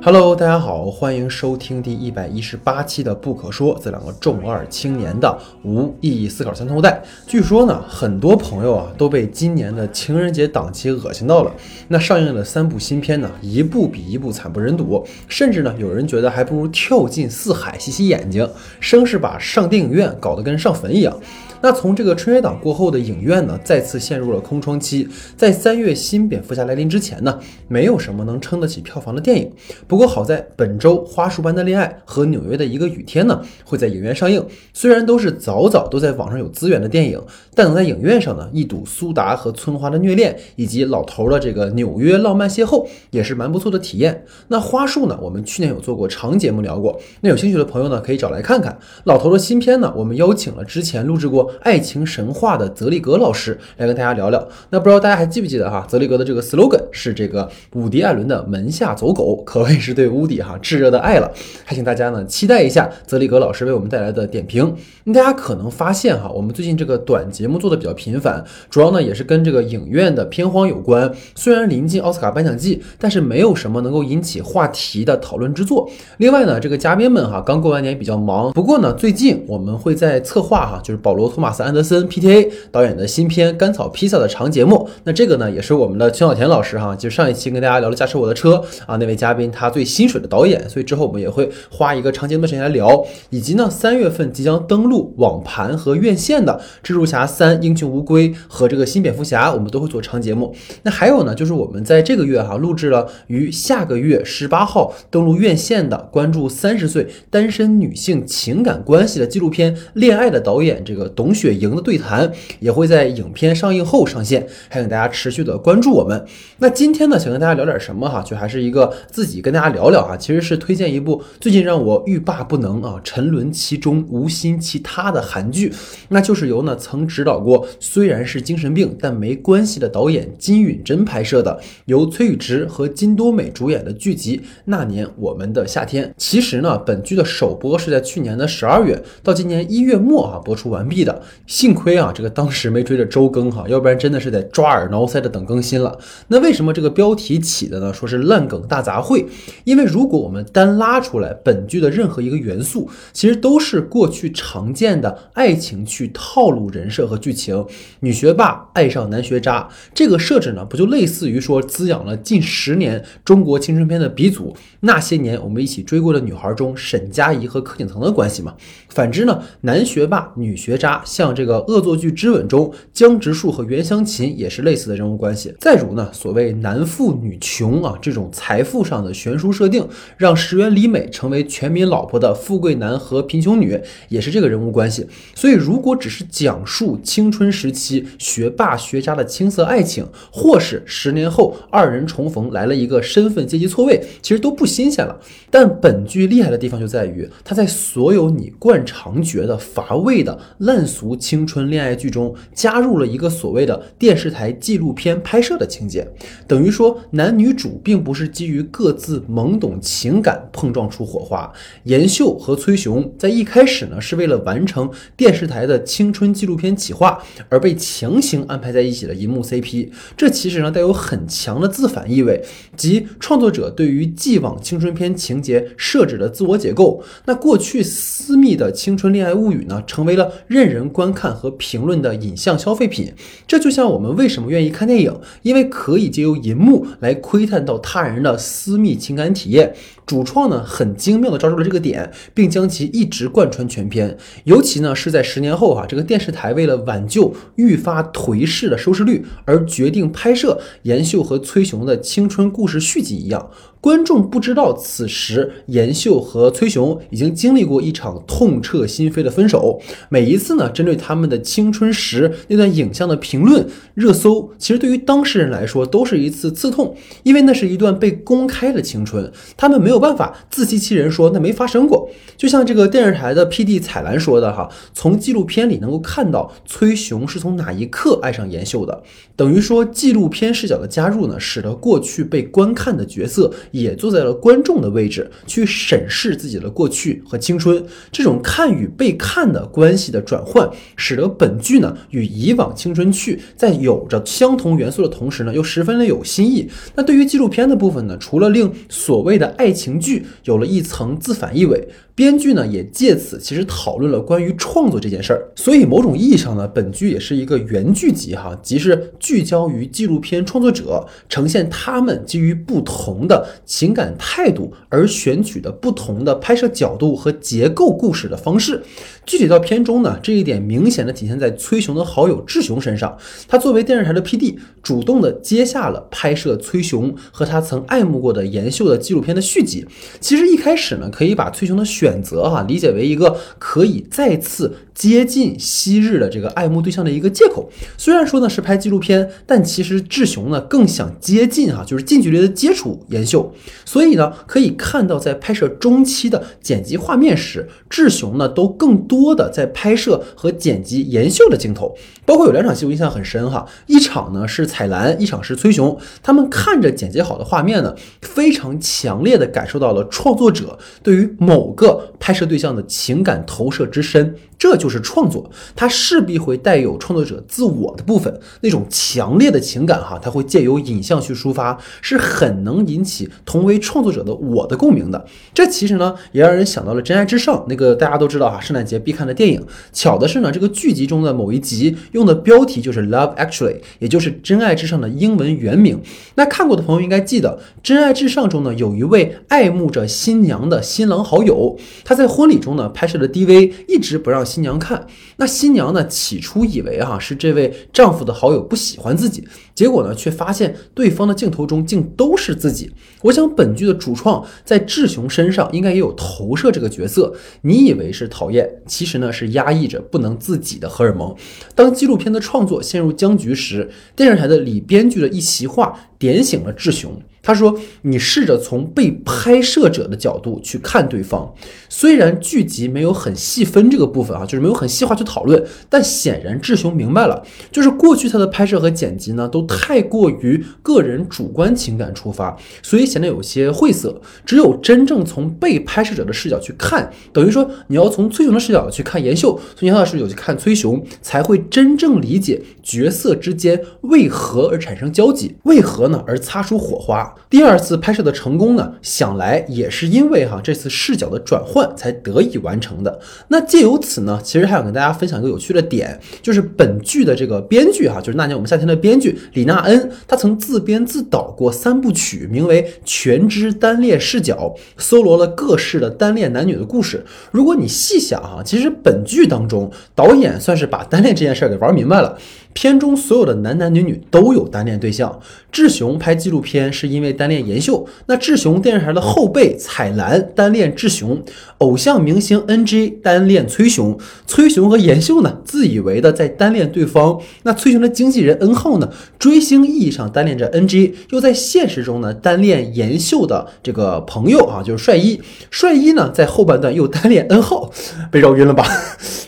Hello，大家好，欢迎收听第一百一十八期的《不可说》，这两个重二青年的无意义思考三头带。据说呢，很多朋友啊都被今年的情人节档期恶心到了。那上映的三部新片呢，一部比一部惨不忍睹，甚至呢，有人觉得还不如跳进四海洗洗眼睛，生是把上电影院搞得跟上坟一样。那从这个春节档过后的影院呢，再次陷入了空窗期。在三月新蝙蝠侠来临之前呢，没有什么能撑得起票房的电影。不过好在本周《花束般的恋爱》和《纽约的一个雨天》呢，会在影院上映。虽然都是早早都在网上有资源的电影，但能在影院上呢，一睹苏达和村花的虐恋，以及老头的这个纽约浪漫邂逅，也是蛮不错的体验。那花束呢，我们去年有做过长节目聊过，那有兴趣的朋友呢，可以找来看看。老头的新片呢，我们邀请了之前录制过。爱情神话的泽利格老师来跟大家聊聊。那不知道大家还记不记得哈？泽利格的这个 slogan 是这个伍迪·艾伦的门下走狗，可谓是对乌迪哈炙热的爱了。还请大家呢期待一下泽利格老师为我们带来的点评。那大家可能发现哈，我们最近这个短节目做的比较频繁，主要呢也是跟这个影院的片荒有关。虽然临近奥斯卡颁奖季，但是没有什么能够引起话题的讨论之作。另外呢，这个嘉宾们哈刚过完年比较忙，不过呢最近我们会在策划哈，就是保罗·托马斯·安德森 （P.T.A.） 导演的新片《甘草披萨》的长节目。那这个呢，也是我们的邱小田老师哈，就上一期跟大家聊了驾驶我的车啊，那位嘉宾他最心水的导演，所以之后我们也会花一个长节目时间来聊。以及呢，三月份即将登陆网盘和院线的《蜘蛛侠三：英雄无归》和这个新蝙蝠侠，我们都会做长节目。那还有呢，就是我们在这个月哈录制了于下个月十八号登陆院线的关注三十岁单身女性情感关系的纪录片《恋爱》的导演这个董龙雪莹。的对谈也会在影片上映后上线，还请大家持续的关注我们。那今天呢，想跟大家聊点什么哈？就还是一个自己跟大家聊聊哈，其实是推荐一部最近让我欲罢不能啊，沉沦其中无心其他的韩剧，那就是由呢曾指导过虽然是精神病但没关系的导演金允珍拍摄的，由崔宇植和金多美主演的剧集《那年我们的夏天》。其实呢，本剧的首播是在去年的十二月到今年一月末啊播出完毕的。幸亏啊，这个当时没追着周更哈，要不然真的是得抓耳挠腮的等更新了。那为什么这个标题起的呢？说是烂梗大杂烩，因为如果我们单拉出来本剧的任何一个元素，其实都是过去常见的爱情剧套路人设和剧情。女学霸爱上男学渣，这个设置呢，不就类似于说滋养了近十年中国青春片的鼻祖？那些年我们一起追过的女孩中，沈佳宜和柯景腾的关系嘛。反之呢，男学霸女学渣，像这个。恶作剧之吻中，江直树和袁湘琴也是类似的人物关系。再如呢，所谓男富女穷啊，这种财富上的悬殊设定，让石原里美成为全民老婆的富贵男和贫穷女，也是这个人物关系。所以，如果只是讲述青春时期学霸学渣的青涩爱情，或是十年后二人重逢来了一个身份阶级错位，其实都不新鲜了。但本剧厉害的地方就在于，它在所有你惯常觉得乏味的烂俗青。青春恋爱剧中加入了一个所谓的电视台纪录片拍摄的情节，等于说男女主并不是基于各自懵懂情感碰撞出火花。严秀和崔雄在一开始呢是为了完成电视台的青春纪录片企划而被强行安排在一起的银幕 CP，这其实呢带有很强的自反意味，即创作者对于既往青春片情节设置的自我解构。那过去私密的青春恋爱物语呢，成为了任人人观看。和评论的影像消费品，这就像我们为什么愿意看电影，因为可以借由银幕来窥探到他人的私密情感体验。主创呢很精妙的抓住了这个点，并将其一直贯穿全片。尤其呢是在十年后啊，这个电视台为了挽救愈发颓势的收视率，而决定拍摄严秀和崔雄的青春故事续集一样。观众不知道，此时严秀和崔雄已经经历过一场痛彻心扉的分手。每一次呢，针对他们的青春时那段影像的评论热搜，其实对于当事人来说都是一次刺痛，因为那是一段被公开的青春，他们没有办法自欺欺人说那没发生过。就像这个电视台的 P.D. 彩兰说的哈，从纪录片里能够看到崔雄是从哪一刻爱上严秀的，等于说纪录片视角的加入呢，使得过去被观看的角色。也坐在了观众的位置，去审视自己的过去和青春。这种看与被看的关系的转换，使得本剧呢与以往青春剧在有着相同元素的同时呢，又十分的有新意。那对于纪录片的部分呢，除了令所谓的爱情剧有了一层自反意味。编剧呢也借此其实讨论了关于创作这件事儿，所以某种意义上呢，本剧也是一个原剧集哈，即是聚焦于纪录片创作者，呈现他们基于不同的情感态度而选取的不同的拍摄角度和结构故事的方式。具体到片中呢，这一点明显的体现在崔雄的好友志雄身上，他作为电视台的 PD，主动的接下了拍摄崔雄和他曾爱慕过的严秀的纪录片的续集。其实一开始呢，可以把崔雄的选择哈，理解为一个可以再次接近昔日的这个爱慕对象的一个借口。虽然说呢是拍纪录片，但其实志雄呢更想接近哈，就是近距离的接触妍秀。所以呢，可以看到在拍摄中期的剪辑画面时，志雄呢都更多的在拍摄和剪辑妍秀的镜头。包括有两场戏我印象很深哈，一场呢是彩兰，一场是崔雄。他们看着剪辑好的画面呢，非常强烈的感感受到了创作者对于某个。拍摄对象的情感投射之深。这就是创作，它势必会带有创作者自我的部分，那种强烈的情感哈，它会借由影像去抒发，是很能引起同为创作者的我的共鸣的。这其实呢，也让人想到了《真爱至上》那个大家都知道哈，圣诞节必看的电影。巧的是呢，这个剧集中的某一集用的标题就是 Love Actually，也就是《真爱至上》的英文原名。那看过的朋友应该记得，《真爱至上》中呢，有一位爱慕着新娘的新郎好友，他在婚礼中呢拍摄的 DV 一直不让。新娘看，那新娘呢？起初以为哈是这位丈夫的好友不喜欢自己，结果呢，却发现对方的镜头中竟都是自己。我想本剧的主创在志雄身上应该也有投射这个角色。你以为是讨厌，其实呢是压抑着不能自己的荷尔蒙。当纪录片的创作陷入僵局时，电视台的李编剧的一席话点醒了志雄。他说：“你试着从被拍摄者的角度去看对方，虽然剧集没有很细分这个部分啊，就是没有很细化去讨论，但显然志雄明白了，就是过去他的拍摄和剪辑呢，都太过于个人主观情感出发，所以显得有些晦涩。只有真正从被拍摄者的视角去看，等于说你要从崔雄的视角去看严秀，从严秀的视角去看崔雄，才会真正理解角色之间为何而产生交集，为何呢而擦出火花。”第二次拍摄的成功呢，想来也是因为哈这次视角的转换才得以完成的。那借由此呢，其实还想跟大家分享一个有趣的点，就是本剧的这个编剧哈，就是那年我们夏天的编剧李娜恩，他曾自编自导过三部曲，名为《全知单恋视角》，搜罗了各式的单恋男女的故事。如果你细想哈，其实本剧当中导演算是把单恋这件事儿给玩明白了。片中所有的男男女女都有单恋对象。志雄拍纪录片是因为单恋妍秀，那志雄电视台的后辈彩兰单恋志雄，偶像明星 NG 单恋崔雄，崔雄和妍秀呢自以为的在单恋对方。那崔雄的经纪人恩浩呢，追星意义上单恋着 NG，又在现实中呢单恋妍秀的这个朋友啊，就是帅一。帅一呢在后半段又单恋恩浩，被绕晕了吧？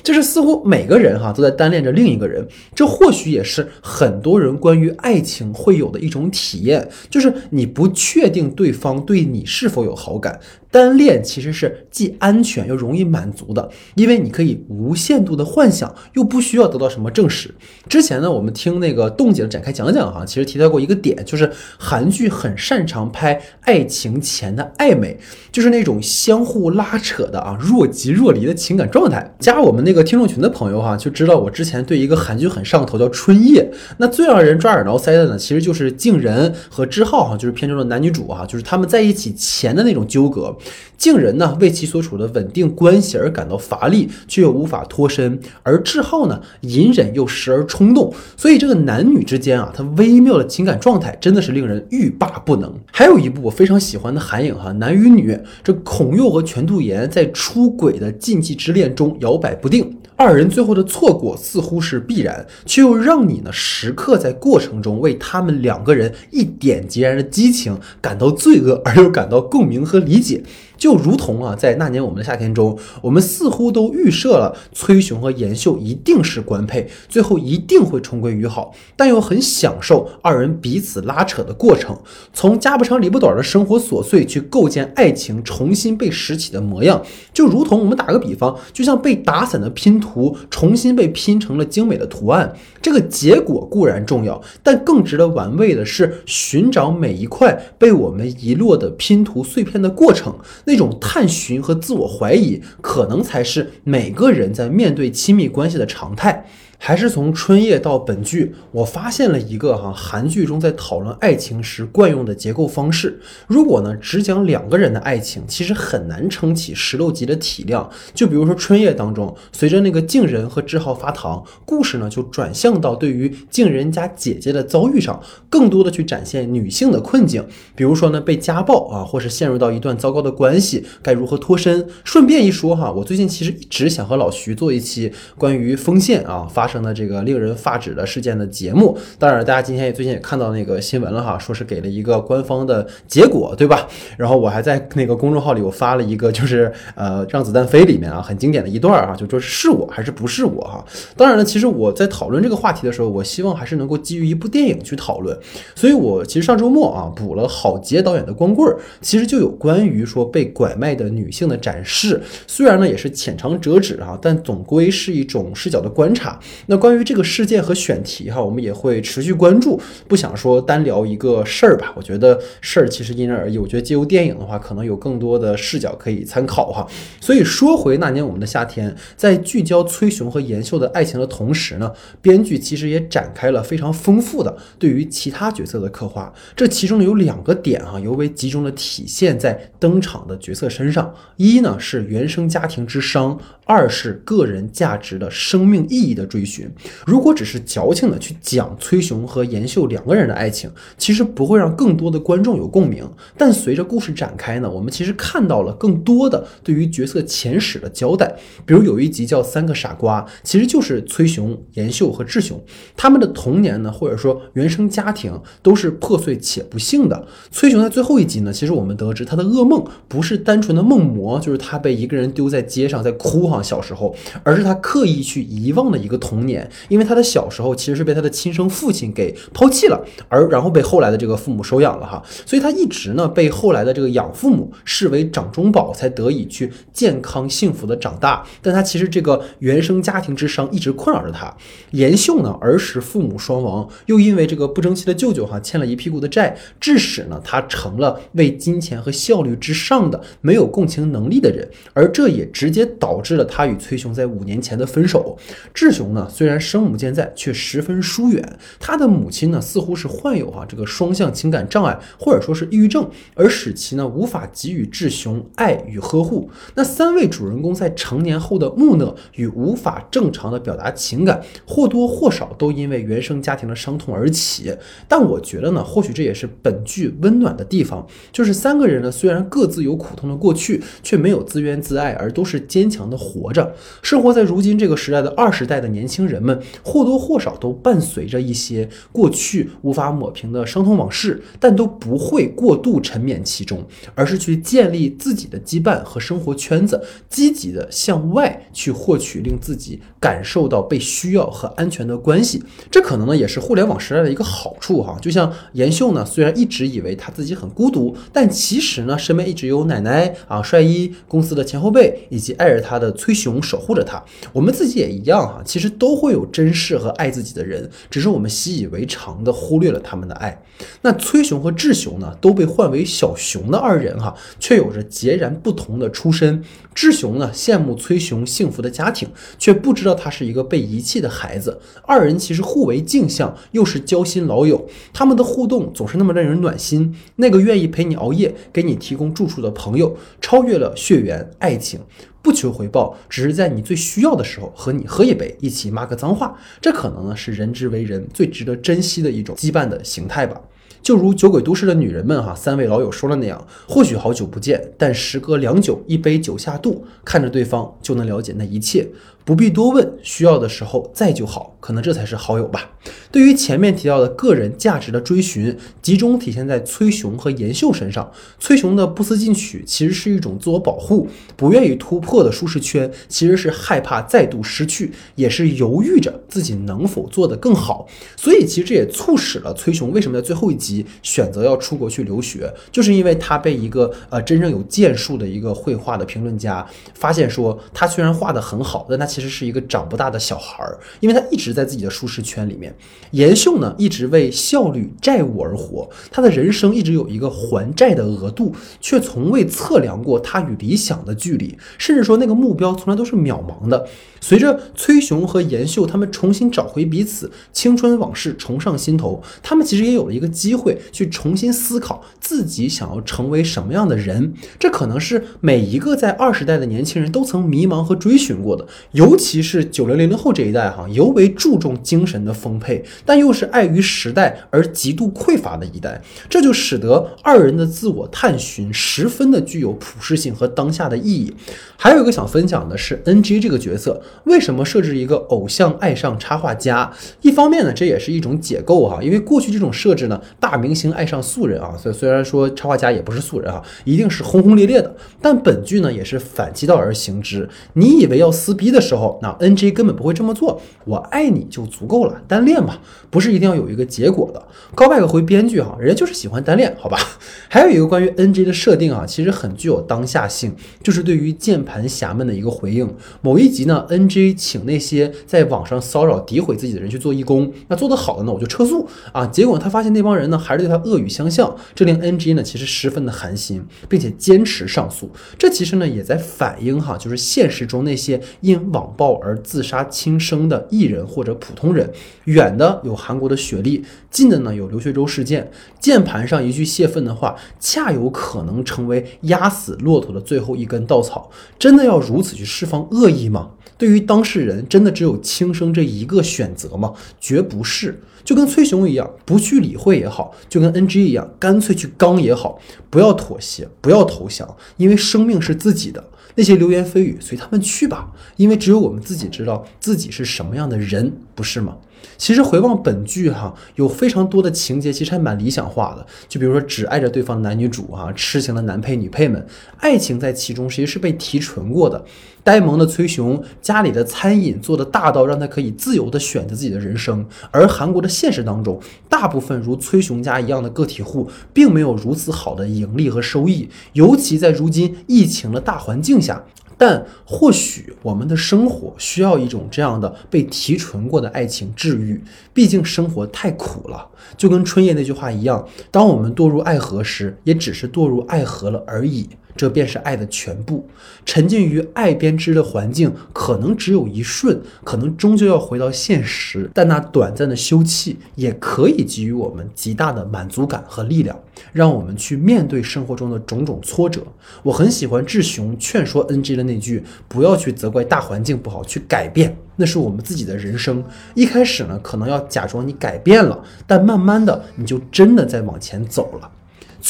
就是似乎每个人哈都在单恋着另一个人，这或许也是很多人关于爱情会有的一种体验，就是你不确定对方对你是否有好感。单恋其实是既安全又容易满足的，因为你可以无限度的幻想，又不需要得到什么证实。之前呢，我们听那个冻姐展开讲讲哈，其实提到过一个点，就是韩剧很擅长拍爱情前的暧昧，就是那种相互拉扯的啊，若即若离的情感状态。加我们那个听众群的朋友哈，就知道我之前对一个韩剧很上头，叫《春夜》。那最让人抓耳挠腮的呢，其实就是静仁和志浩哈，就是片中的男女主哈，就是他们在一起前的那种纠葛。静仁呢，为其所处的稳定关系而感到乏力，却又无法脱身；而志浩呢，隐忍又时而冲动。所以这个男女之间啊，他微妙的情感状态真的是令人欲罢不能。还有一部我非常喜欢的韩影哈，男与女，这孔佑和全度妍在出轨的禁忌之恋中摇摆不定。二人最后的错过似乎是必然，却又让你呢时刻在过程中为他们两个人一点截然的激情感到罪恶，而又感到共鸣和理解。就如同啊，在那年我们的夏天中，我们似乎都预设了崔雄和严秀一定是官配，最后一定会重归于好，但又很享受二人彼此拉扯的过程，从家不长里不短的生活琐碎去构建爱情重新被拾起的模样，就如同我们打个比方，就像被打散的拼图重新被拼成了精美的图案。这个结果固然重要，但更值得玩味的是寻找每一块被我们遗落的拼图碎片的过程。那种探寻和自我怀疑，可能才是每个人在面对亲密关系的常态。还是从春夜到本剧，我发现了一个哈韩剧中在讨论爱情时惯用的结构方式。如果呢只讲两个人的爱情，其实很难撑起十六集的体量。就比如说春夜当中，随着那个静人和志浩发糖，故事呢就转向到对于静人家姐姐的遭遇上，更多的去展现女性的困境。比如说呢被家暴啊，或是陷入到一段糟糕的关系，该如何脱身？顺便一说哈，我最近其实一直想和老徐做一期关于风线啊发。生的这个令人发指的事件的节目，当然大家今天也最近也看到那个新闻了哈，说是给了一个官方的结果，对吧？然后我还在那个公众号里我发了一个，就是呃让子弹飞里面啊很经典的一段儿啊，就说是我还是不是我哈。当然了，其实我在讨论这个话题的时候，我希望还是能够基于一部电影去讨论，所以我其实上周末啊补了郝杰导演的《光棍儿》，其实就有关于说被拐卖的女性的展示，虽然呢也是浅尝辄止哈，但总归是一种视角的观察。那关于这个事件和选题哈，我们也会持续关注。不想说单聊一个事儿吧，我觉得事儿其实因人而异。我觉得借由电影的话，可能有更多的视角可以参考哈。所以说回那年我们的夏天，在聚焦崔雄和严秀的爱情的同时呢，编剧其实也展开了非常丰富的对于其他角色的刻画。这其中有两个点哈，尤为集中的体现在登场的角色身上。一呢是原生家庭之伤。二是个人价值的生命意义的追寻。如果只是矫情的去讲崔雄和严秀两个人的爱情，其实不会让更多的观众有共鸣。但随着故事展开呢，我们其实看到了更多的对于角色前史的交代。比如有一集叫《三个傻瓜》，其实就是崔雄、严秀和智雄他们的童年呢，或者说原生家庭都是破碎且不幸的。崔雄在最后一集呢，其实我们得知他的噩梦不是单纯的梦魔，就是他被一个人丢在街上在哭哈。小时候，而是他刻意去遗忘的一个童年，因为他的小时候其实是被他的亲生父亲给抛弃了，而然后被后来的这个父母收养了哈，所以他一直呢被后来的这个养父母视为掌中宝，才得以去健康幸福的长大。但他其实这个原生家庭之伤一直困扰着他。严秀呢儿时父母双亡，又因为这个不争气的舅舅哈欠了一屁股的债，致使呢他成了为金钱和效率之上的没有共情能力的人，而这也直接导致了。他与崔雄在五年前的分手，智雄呢虽然生母健在，却十分疏远。他的母亲呢似乎是患有哈这个双向情感障碍，或者说是抑郁症，而使其呢无法给予智雄爱与呵护。那三位主人公在成年后的木讷与无法正常的表达情感，或多或少都因为原生家庭的伤痛而起。但我觉得呢，或许这也是本剧温暖的地方，就是三个人呢虽然各自有苦痛的过去，却没有自怨自艾，而都是坚强的活。着，生活在如今这个时代的二十代的年轻人们，或多或少都伴随着一些过去无法抹平的伤痛往事，但都不会过度沉湎其中，而是去建立自己的羁绊和生活圈子，积极的向外去获取令自己感受到被需要和安全的关系。这可能呢也是互联网时代的一个好处哈。就像严秀呢，虽然一直以为他自己很孤独，但其实呢身边一直有奶奶啊、帅一、公司的前后辈以及爱着他的崔。雄守护着他，我们自己也一样哈，其实都会有珍视和爱自己的人，只是我们习以为常的忽略了他们的爱。那崔雄和智雄呢，都被唤为小熊的二人哈，却有着截然不同的出身。智雄呢，羡慕崔雄幸福的家庭，却不知道他是一个被遗弃的孩子。二人其实互为镜像，又是交心老友，他们的互动总是那么让人暖心。那个愿意陪你熬夜、给你提供住处的朋友，超越了血缘爱情。不求回报，只是在你最需要的时候和你喝一杯，一起骂个脏话。这可能呢是人之为人最值得珍惜的一种羁绊的形态吧。就如酒鬼都市的女人们哈，三位老友说的那样，或许好久不见，但时隔良久，一杯酒下肚，看着对方就能了解那一切。不必多问，需要的时候在就好，可能这才是好友吧。对于前面提到的个人价值的追寻，集中体现在崔雄和严秀身上。崔雄的不思进取其实是一种自我保护，不愿意突破的舒适圈，其实是害怕再度失去，也是犹豫着自己能否做得更好。所以其实这也促使了崔雄为什么在最后一集选择要出国去留学，就是因为他被一个呃真正有建树的一个绘画的评论家发现说，他虽然画得很好，但他其实其实是一个长不大的小孩儿，因为他一直在自己的舒适圈里面。延秀呢，一直为效率、债务而活，他的人生一直有一个还债的额度，却从未测量过他与理想的距离，甚至说那个目标从来都是渺茫的。随着崔雄和延秀他们重新找回彼此，青春往事重上心头，他们其实也有了一个机会去重新思考自己想要成为什么样的人。这可能是每一个在二十代的年轻人都曾迷茫和追寻过的，尤尤其是九零零零后这一代哈，尤为注重精神的丰沛，但又是碍于时代而极度匮乏的一代。这就使得二人的自我探寻十分的具有普适性和当下的意义。还有一个想分享的是 NG 这个角色。为什么设置一个偶像爱上插画家？一方面呢，这也是一种解构哈，因为过去这种设置呢，大明星爱上素人啊，所以虽然说插画家也不是素人哈，一定是轰轰烈烈的，但本剧呢也是反其道而行之。你以为要撕逼的时时候，那 NG 根本不会这么做，我爱你就足够了，单恋嘛，不是一定要有一个结果的。高拜克回编剧哈，人家就是喜欢单恋，好吧？还有一个关于 NG 的设定啊，其实很具有当下性，就是对于键盘侠们的一个回应。某一集呢，N NG 请那些在网上骚扰、诋毁自己的人去做义工，那做得好的呢，我就撤诉啊。结果他发现那帮人呢，还是对他恶语相向，这令 NG 呢其实十分的寒心，并且坚持上诉。这其实呢也在反映哈，就是现实中那些因网网暴而自杀轻生的艺人或者普通人。远的有韩国的雪莉，近的呢有刘学周事件。键盘上一句泄愤的话，恰有可能成为压死骆驼的最后一根稻草。真的要如此去释放恶意吗？对于当事人，真的只有轻生这一个选择吗？绝不是。就跟崔雄一样，不去理会也好；就跟 NG 一样，干脆去刚也好。不要妥协，不要投降，因为生命是自己的。那些流言蜚语，随他们去吧。因为只有我们自己知道自己是什么样的人，不是吗？其实回望本剧哈，有非常多的情节其实还蛮理想化的，就比如说只爱着对方男女主哈，痴情的男配女配们，爱情在其中其实是被提纯过的。呆萌的崔雄家里的餐饮做的大到让他可以自由的选择自己的人生，而韩国的现实当中，大部分如崔雄家一样的个体户并没有如此好的盈利和收益，尤其在如今疫情的大环境下。但或许我们的生活需要一种这样的被提纯过的爱情治愈，毕竟生活太苦了。就跟春夜那句话一样，当我们堕入爱河时，也只是堕入爱河了而已。这便是爱的全部。沉浸于爱编织的环境，可能只有一瞬，可能终究要回到现实。但那短暂的休憩，也可以给予我们极大的满足感和力量，让我们去面对生活中的种种挫折。我很喜欢志雄劝说 NG 的那句：“不要去责怪大环境不好，去改变，那是我们自己的人生。”一开始呢，可能要假装你改变了，但慢慢的，你就真的在往前走了。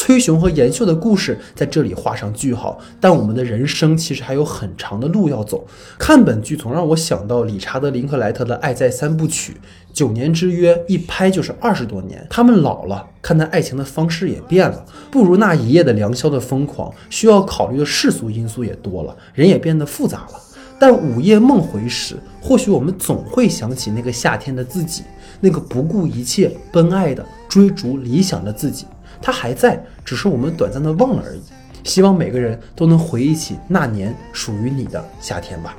崔雄和严秀的故事在这里画上句号，但我们的人生其实还有很长的路要走。看本剧总让我想到理查德·林克莱特的《爱在三部曲》，九年之约一拍就是二十多年。他们老了，看待爱情的方式也变了，不如那一夜的良宵的疯狂，需要考虑的世俗因素也多了，人也变得复杂了。但午夜梦回时，或许我们总会想起那个夏天的自己，那个不顾一切奔爱的追逐理想的自己。它还在，只是我们短暂的忘了而已。希望每个人都能回忆起那年属于你的夏天吧。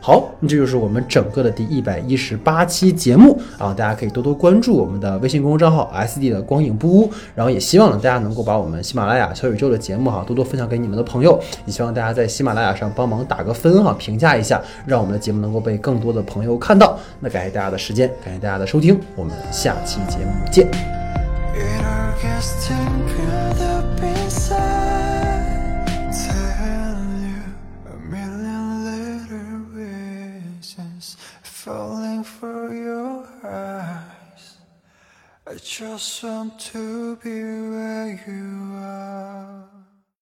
好，那这就是我们整个的第一百一十八期节目啊！大家可以多多关注我们的微信公众账号 S D 的光影不污，然后也希望呢大家能够把我们喜马拉雅小宇宙的节目哈多多分享给你们的朋友，也希望大家在喜马拉雅上帮忙打个分哈，评价一下，让我们的节目能够被更多的朋友看到。那感谢大家的时间，感谢大家的收听，我们下期节目见。Tell you a million little reasons Falling for your eyes. I just want to be where you are.